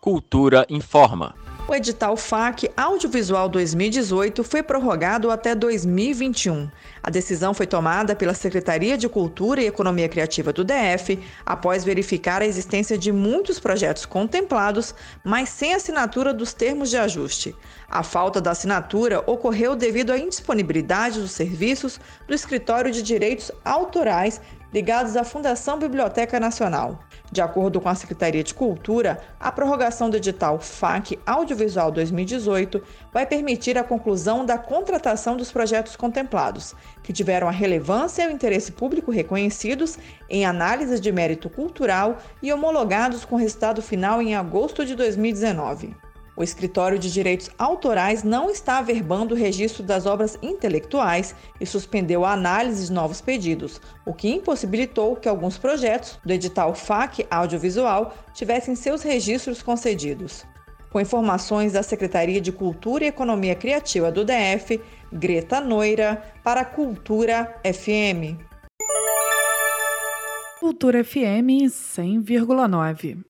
Cultura informa. O edital FAC Audiovisual 2018 foi prorrogado até 2021. A decisão foi tomada pela Secretaria de Cultura e Economia Criativa do DF após verificar a existência de muitos projetos contemplados, mas sem assinatura dos termos de ajuste. A falta da assinatura ocorreu devido à indisponibilidade dos serviços do Escritório de Direitos Autorais ligados à Fundação Biblioteca Nacional. De acordo com a Secretaria de Cultura, a prorrogação do edital FAC Audiovisual 2018 vai permitir a conclusão da contratação dos projetos contemplados, que tiveram a relevância e o interesse público reconhecidos em análise de mérito cultural e homologados com resultado final em agosto de 2019. O Escritório de Direitos Autorais não está averbando o registro das obras intelectuais e suspendeu a análise de novos pedidos, o que impossibilitou que alguns projetos do edital FAC Audiovisual tivessem seus registros concedidos. Com informações da Secretaria de Cultura e Economia Criativa do DF, Greta Noira, para Cultura FM. Cultura FM 100,9.